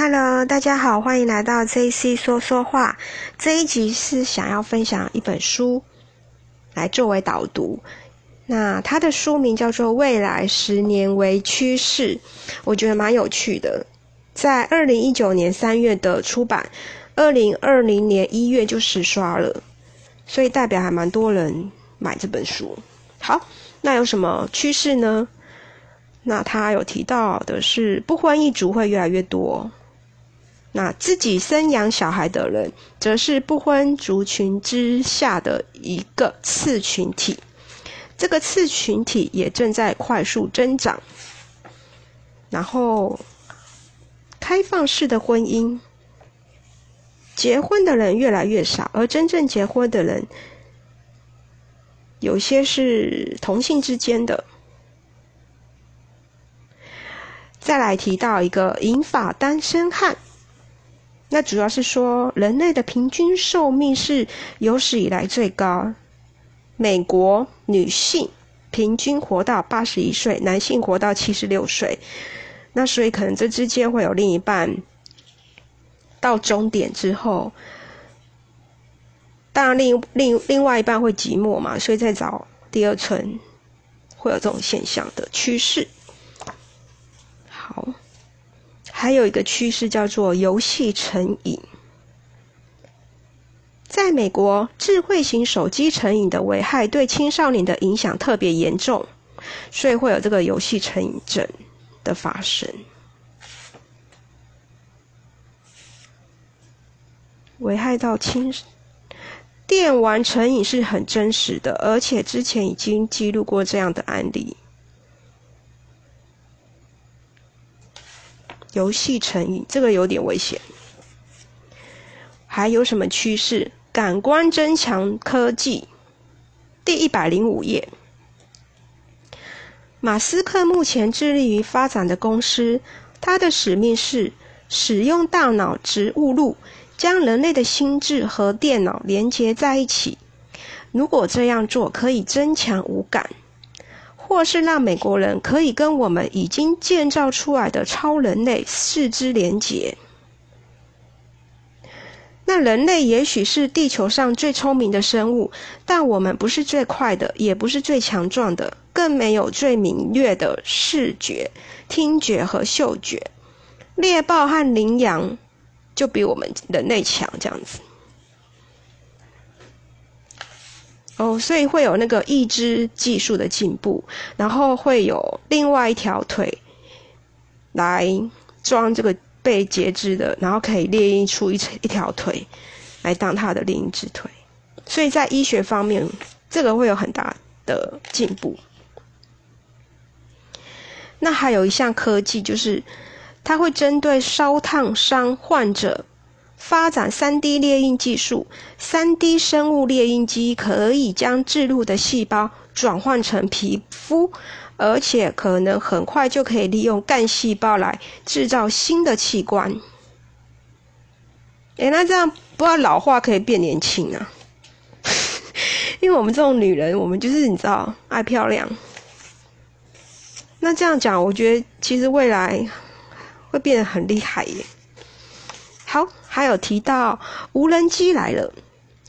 Hello，大家好，欢迎来到 JC 说说话。这一集是想要分享一本书来作为导读。那它的书名叫做《未来十年为趋势》，我觉得蛮有趣的。在二零一九年三月的出版，二零二零年一月就实刷了，所以代表还蛮多人买这本书。好，那有什么趋势呢？那他有提到的是，不婚一族会越来越多。那自己生养小孩的人，则是不婚族群之下的一个次群体。这个次群体也正在快速增长。然后，开放式的婚姻，结婚的人越来越少，而真正结婚的人，有些是同性之间的。再来提到一个银发单身汉。那主要是说，人类的平均寿命是有史以来最高。美国女性平均活到八十一岁，男性活到七十六岁。那所以可能这之间会有另一半到终点之后，当然另另另外一半会寂寞嘛，所以再找第二春，会有这种现象的趋势。好。还有一个趋势叫做游戏成瘾。在美国，智慧型手机成瘾的危害对青少年的影响特别严重，所以会有这个游戏成瘾症的发生。危害到青电玩成瘾是很真实的，而且之前已经记录过这样的案例。游戏成瘾，这个有点危险。还有什么趋势？感官增强科技，第一百零五页。马斯克目前致力于发展的公司，他的使命是使用大脑植物路，将人类的心智和电脑连接在一起。如果这样做，可以增强五感。或是让美国人可以跟我们已经建造出来的超人类四肢连结。那人类也许是地球上最聪明的生物，但我们不是最快的，也不是最强壮的，更没有最敏锐的视觉、听觉和嗅觉。猎豹和羚羊就比我们人类强，这样子。哦，所以会有那个义肢技术的进步，然后会有另外一条腿来装这个被截肢的，然后可以列印出一一条腿来当他的另一只腿。所以在医学方面，这个会有很大的进步。那还有一项科技，就是它会针对烧烫伤患者。发展三 D 列印技术，三 D 生物列印机可以将置入的细胞转换成皮肤，而且可能很快就可以利用干细胞来制造新的器官。哎，那这样不知道老化可以变年轻啊？因为我们这种女人，我们就是你知道爱漂亮。那这样讲，我觉得其实未来会变得很厉害耶。好，还有提到无人机来了，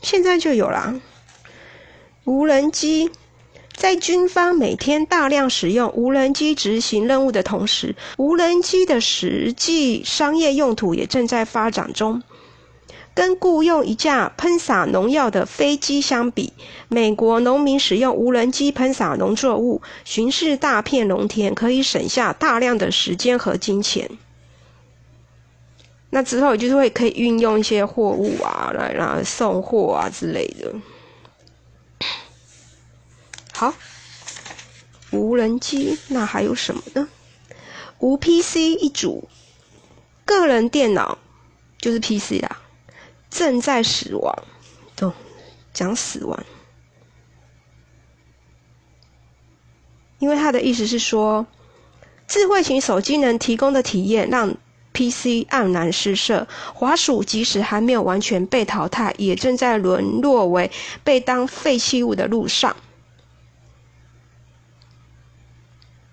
现在就有啦。无人机在军方每天大量使用无人机执行任务的同时，无人机的实际商业用途也正在发展中。跟雇佣一架喷洒农药的飞机相比，美国农民使用无人机喷洒农作物、巡视大片农田，可以省下大量的时间和金钱。那之后就是会可以运用一些货物啊，来来送货啊之类的。好，无人机那还有什么呢？无 PC 一组，个人电脑就是 PC 啊，正在死亡。都讲死亡，因为他的意思是说，智慧型手机能提供的体验让。PC 黯然失色，滑鼠即使还没有完全被淘汰，也正在沦落为被当废弃物的路上。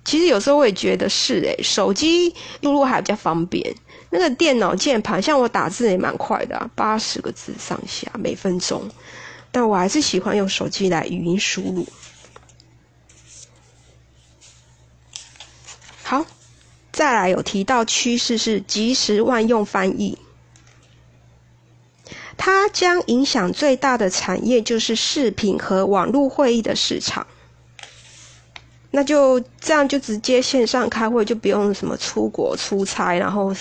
其实有时候我也觉得是诶，手机输入还比较方便。那个电脑键盘，像我打字也蛮快的，八十个字上下每分钟。但我还是喜欢用手机来语音输入。好，再来有提到趋势是即时万用翻译，它将影响最大的产业就是视频和网络会议的市场。那就这样，就直接线上开会，就不用什么出国出差，然后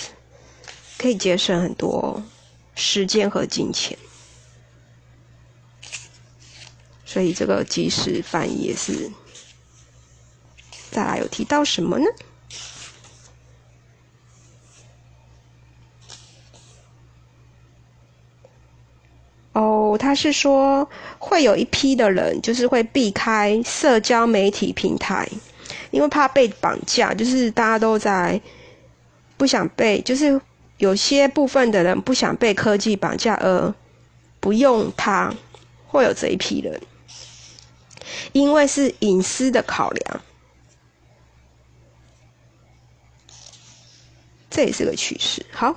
可以节省很多时间和金钱。所以这个即时翻译也是。再来有提到什么呢？哦，他是说会有一批的人，就是会避开社交媒体平台，因为怕被绑架，就是大家都在不想被，就是有些部分的人不想被科技绑架而不用它，会有这一批人，因为是隐私的考量，这也是个趋势。好，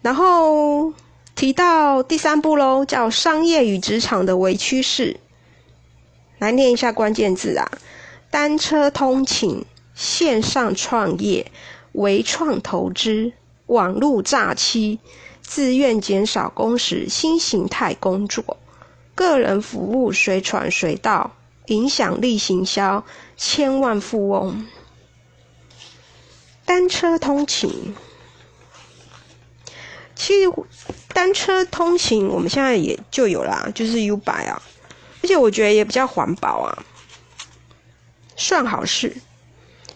然后。提到第三步喽，叫商业与职场的微趋势。来念一下关键字啊：单车通勤、线上创业、微创投资、网络诈欺、自愿减少工时、新形态工作、个人服务随传随到、影响力行销、千万富翁。单车通勤。其实单车通勤，我们现在也就有啦，就是 U 百啊，而且我觉得也比较环保啊，算好事。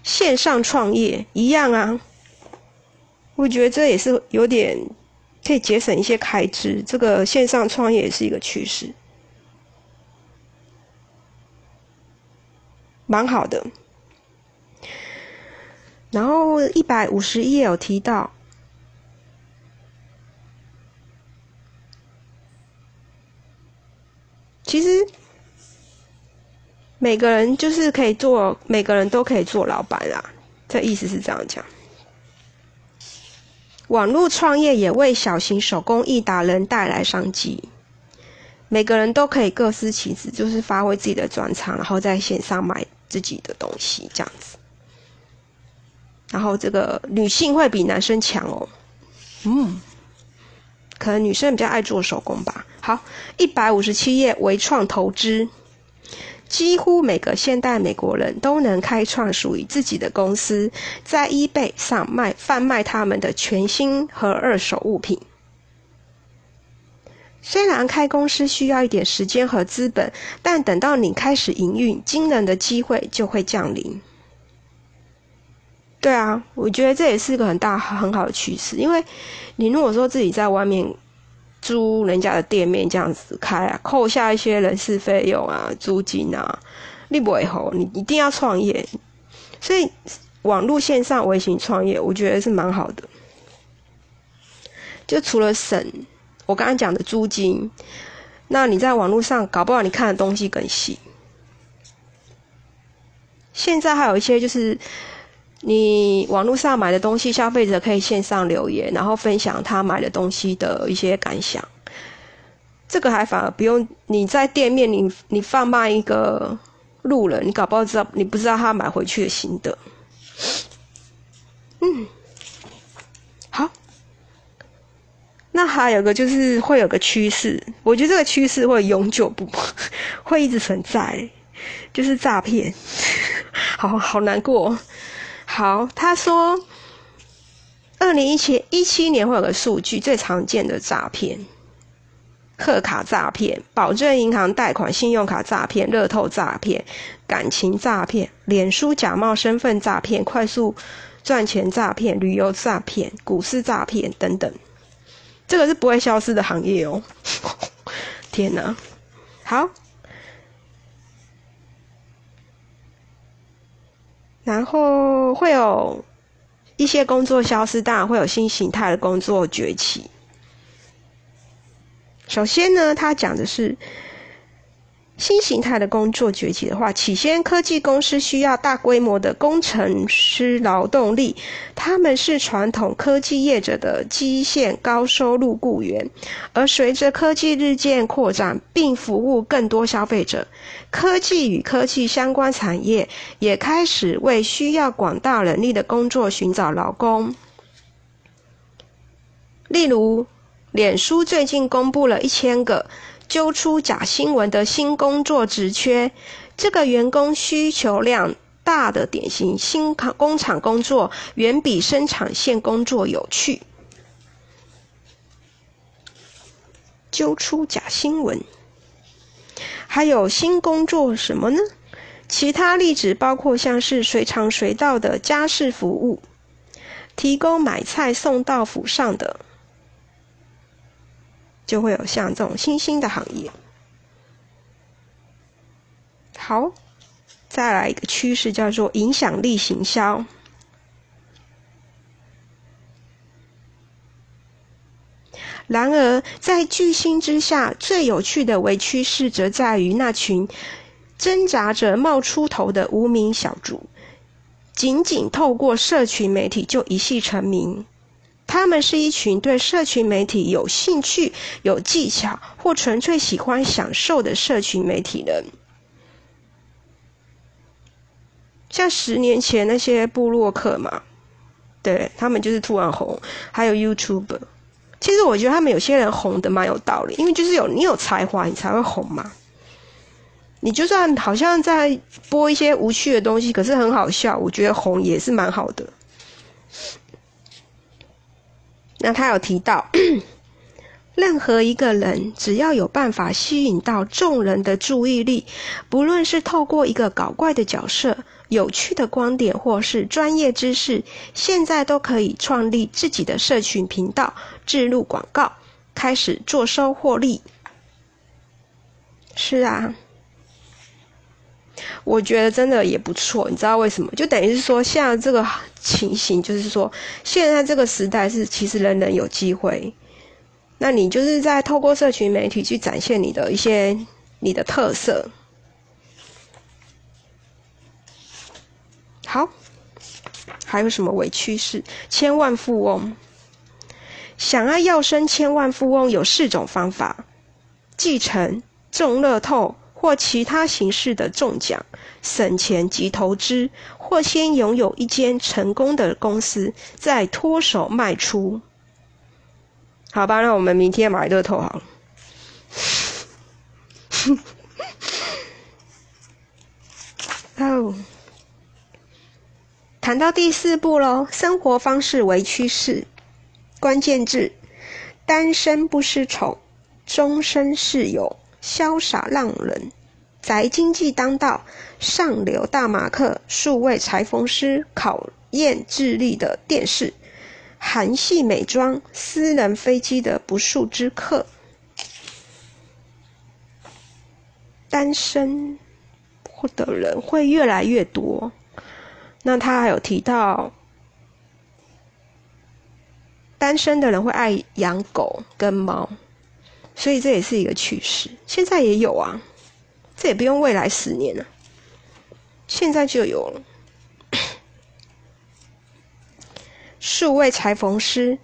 线上创业一样啊，我觉得这也是有点可以节省一些开支。这个线上创业也是一个趋势，蛮好的。然后一百五十页有提到。其实每个人就是可以做，每个人都可以做老板啦。这意思是这样讲。网络创业也为小型手工艺达人带来商机。每个人都可以各司其职，就是发挥自己的专长，然后在线上卖自己的东西，这样子。然后这个女性会比男生强哦。嗯。可能女生比较爱做手工吧。好，一百五十七页，微创投资，几乎每个现代美国人都能开创属于自己的公司，在 eBay 上卖贩卖他们的全新和二手物品。虽然开公司需要一点时间和资本，但等到你开始营运，惊人的机会就会降临。对啊，我觉得这也是一个很大很好的趋势，因为你如果说自己在外面租人家的店面这样子开啊，扣下一些人事费用啊、租金啊，你不会后你一定要创业，所以网络线上微型创业，我觉得是蛮好的。就除了省我刚刚讲的租金，那你在网络上搞不好你看的东西更细。现在还有一些就是。你网络上买的东西，消费者可以线上留言，然后分享他买的东西的一些感想。这个还反而不用你在店面，你你贩卖一个路人，你搞不好知道你不知道他买回去的心得。嗯，好。那还有个就是会有个趋势，我觉得这个趋势会永久不 会一直存在，就是诈骗。好好难过。好，他说，二零一七一七年会有个数据，最常见的诈骗，贺卡诈骗、保证银行贷款、信用卡诈骗、乐透诈骗、感情诈骗、脸书假冒身份诈骗、快速赚钱诈骗、旅游诈骗、股市诈骗等等，这个是不会消失的行业哦。天哪，好。然后会有一些工作消失，当然会有新形态的工作崛起。首先呢，他讲的是新形态的工作崛起的话，起先科技公司需要大规模的工程师劳动力，他们是传统科技业者的基线高收入雇员。而随着科技日渐扩展，并服务更多消费者，科技与科技相关产业也开始为需要广大人力的工作寻找劳工。例如，脸书最近公布了一千个。揪出假新闻的新工作职缺，这个员工需求量大的典型新工厂工作，远比生产线工作有趣。揪出假新闻，还有新工作什么呢？其他例子包括像是随传随到的家事服务，提供买菜送到府上的。就会有像这种新兴的行业。好，再来一个趋势叫做影响力行销。然而，在巨星之下，最有趣的微趋势则在于那群挣扎着冒出头的无名小卒，仅仅透过社群媒体就一夕成名。他们是一群对社群媒体有兴趣、有技巧，或纯粹喜欢享受的社群媒体人。像十年前那些布洛克嘛，对他们就是突然红。还有 YouTube，其实我觉得他们有些人红的蛮有道理，因为就是有你有才华，你才会红嘛。你就算好像在播一些无趣的东西，可是很好笑，我觉得红也是蛮好的。那他有提到，任何一个人只要有办法吸引到众人的注意力，不论是透过一个搞怪的角色、有趣的观点，或是专业知识，现在都可以创立自己的社群频道，置入广告，开始做收获利。是啊。我觉得真的也不错，你知道为什么？就等于是说，现在这个情形，就是说，现在这个时代是其实人人有机会。那你就是在透过社群媒体去展现你的一些你的特色。好，还有什么伪趋势？千万富翁想要要升千万富翁，有四种方法：继承、中乐透。或其他形式的中奖、省钱及投资，或先拥有一间成功的公司，再脱手卖出。好吧，那我们明天买乐透好了。哦，谈到第四步喽，生活方式为趋势，关键字：单身不失宠，终身室友。潇洒浪人，宅经济当道，上流大马克，数位裁缝师，考验智力的电视，韩系美妆，私人飞机的不速之客，单身的人会越来越多。那他还有提到，单身的人会爱养狗跟猫。所以这也是一个趋势，现在也有啊，这也不用未来十年了，现在就有了。数位裁缝师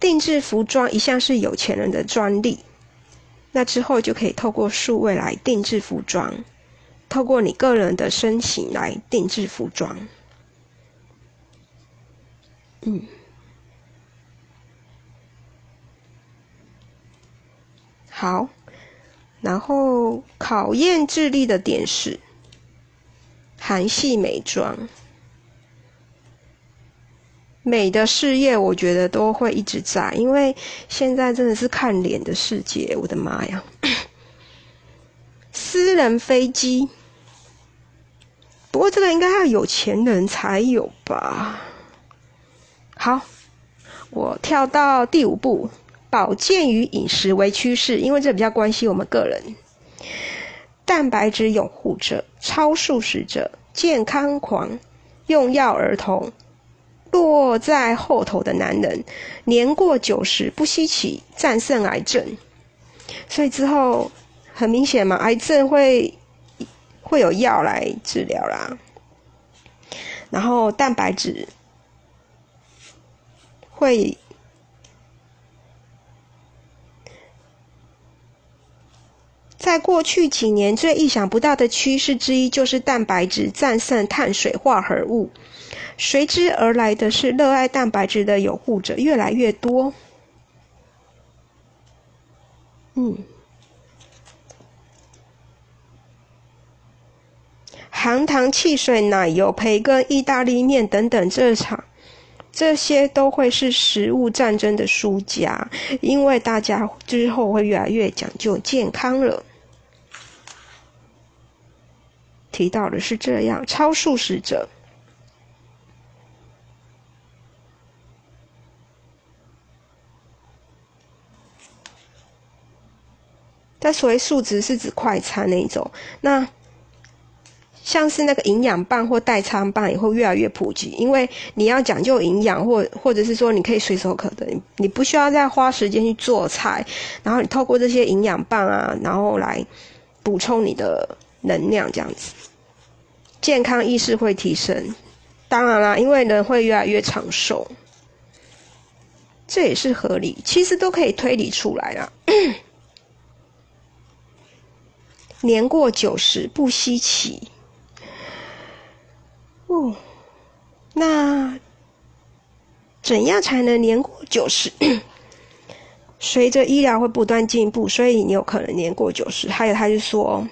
定制服装一向是有钱人的专利，那之后就可以透过数位来定制服装，透过你个人的身形来定制服装，嗯。好，然后考验智力的点是韩系美妆，美的事业我觉得都会一直在，因为现在真的是看脸的世界，我的妈呀！私人飞机，不过这个应该要有钱人才有吧？好，我跳到第五步。保健与饮食为趋势，因为这比较关系我们个人。蛋白质拥护者、超素食者、健康狂、用药儿童、落在后头的男人，年过九十不稀奇，战胜癌症。所以之后很明显嘛，癌症会会有药来治疗啦。然后蛋白质会。在过去几年，最意想不到的趋势之一就是蛋白质战胜碳水化合物，随之而来的是热爱蛋白质的拥护者越来越多。嗯，含糖汽水、奶油、培根、意大利面等等，这场这些都会是食物战争的输家，因为大家之后会越来越讲究健康了。提到的是这样，超素食者。但所谓素食是指快餐那种，那像是那个营养棒或代餐棒也会越来越普及，因为你要讲究营养，或或者是说你可以随手可得，你不需要再花时间去做菜，然后你透过这些营养棒啊，然后来补充你的能量，这样子。健康意识会提升，当然啦，因为人会越来越长寿，这也是合理，其实都可以推理出来啦。年过九十不稀奇，哦，那怎样才能年过九十？随着医疗会不断进步，所以你有可能年过九十。还有，他就说。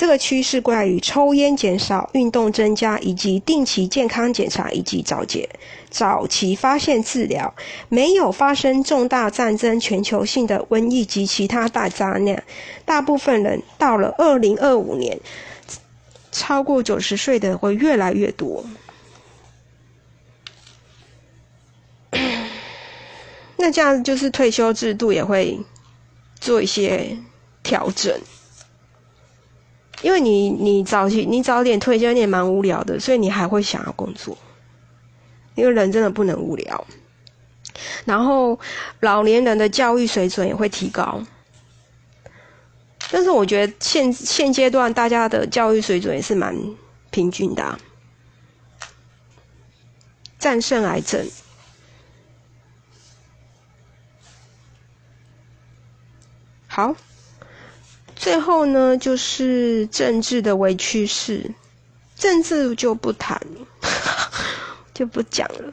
这个趋势关于抽烟减少、运动增加，以及定期健康检查以及早检、早期发现治疗。没有发生重大战争、全球性的瘟疫及其他大灾难，大部分人到了二零二五年，超过九十岁的会越来越多。那这样就是退休制度也会做一些调整。因为你你早起你早点退休你也蛮无聊的，所以你还会想要工作。因为人真的不能无聊。然后老年人的教育水准也会提高。但是我觉得现现阶段大家的教育水准也是蛮平均的。战胜癌症。好。最后呢，就是政治的微趋势，政治就不谈，就不讲了，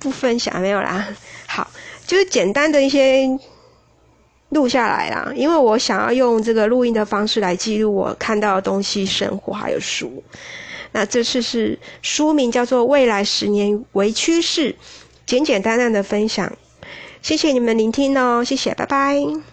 不分享没有啦。好，就是简单的一些录下来啦，因为我想要用这个录音的方式来记录我看到的东西、生活还有书。那这次是书名叫做《未来十年微趋势》，简简单单的分享。谢谢你们聆听哦，谢谢，拜拜。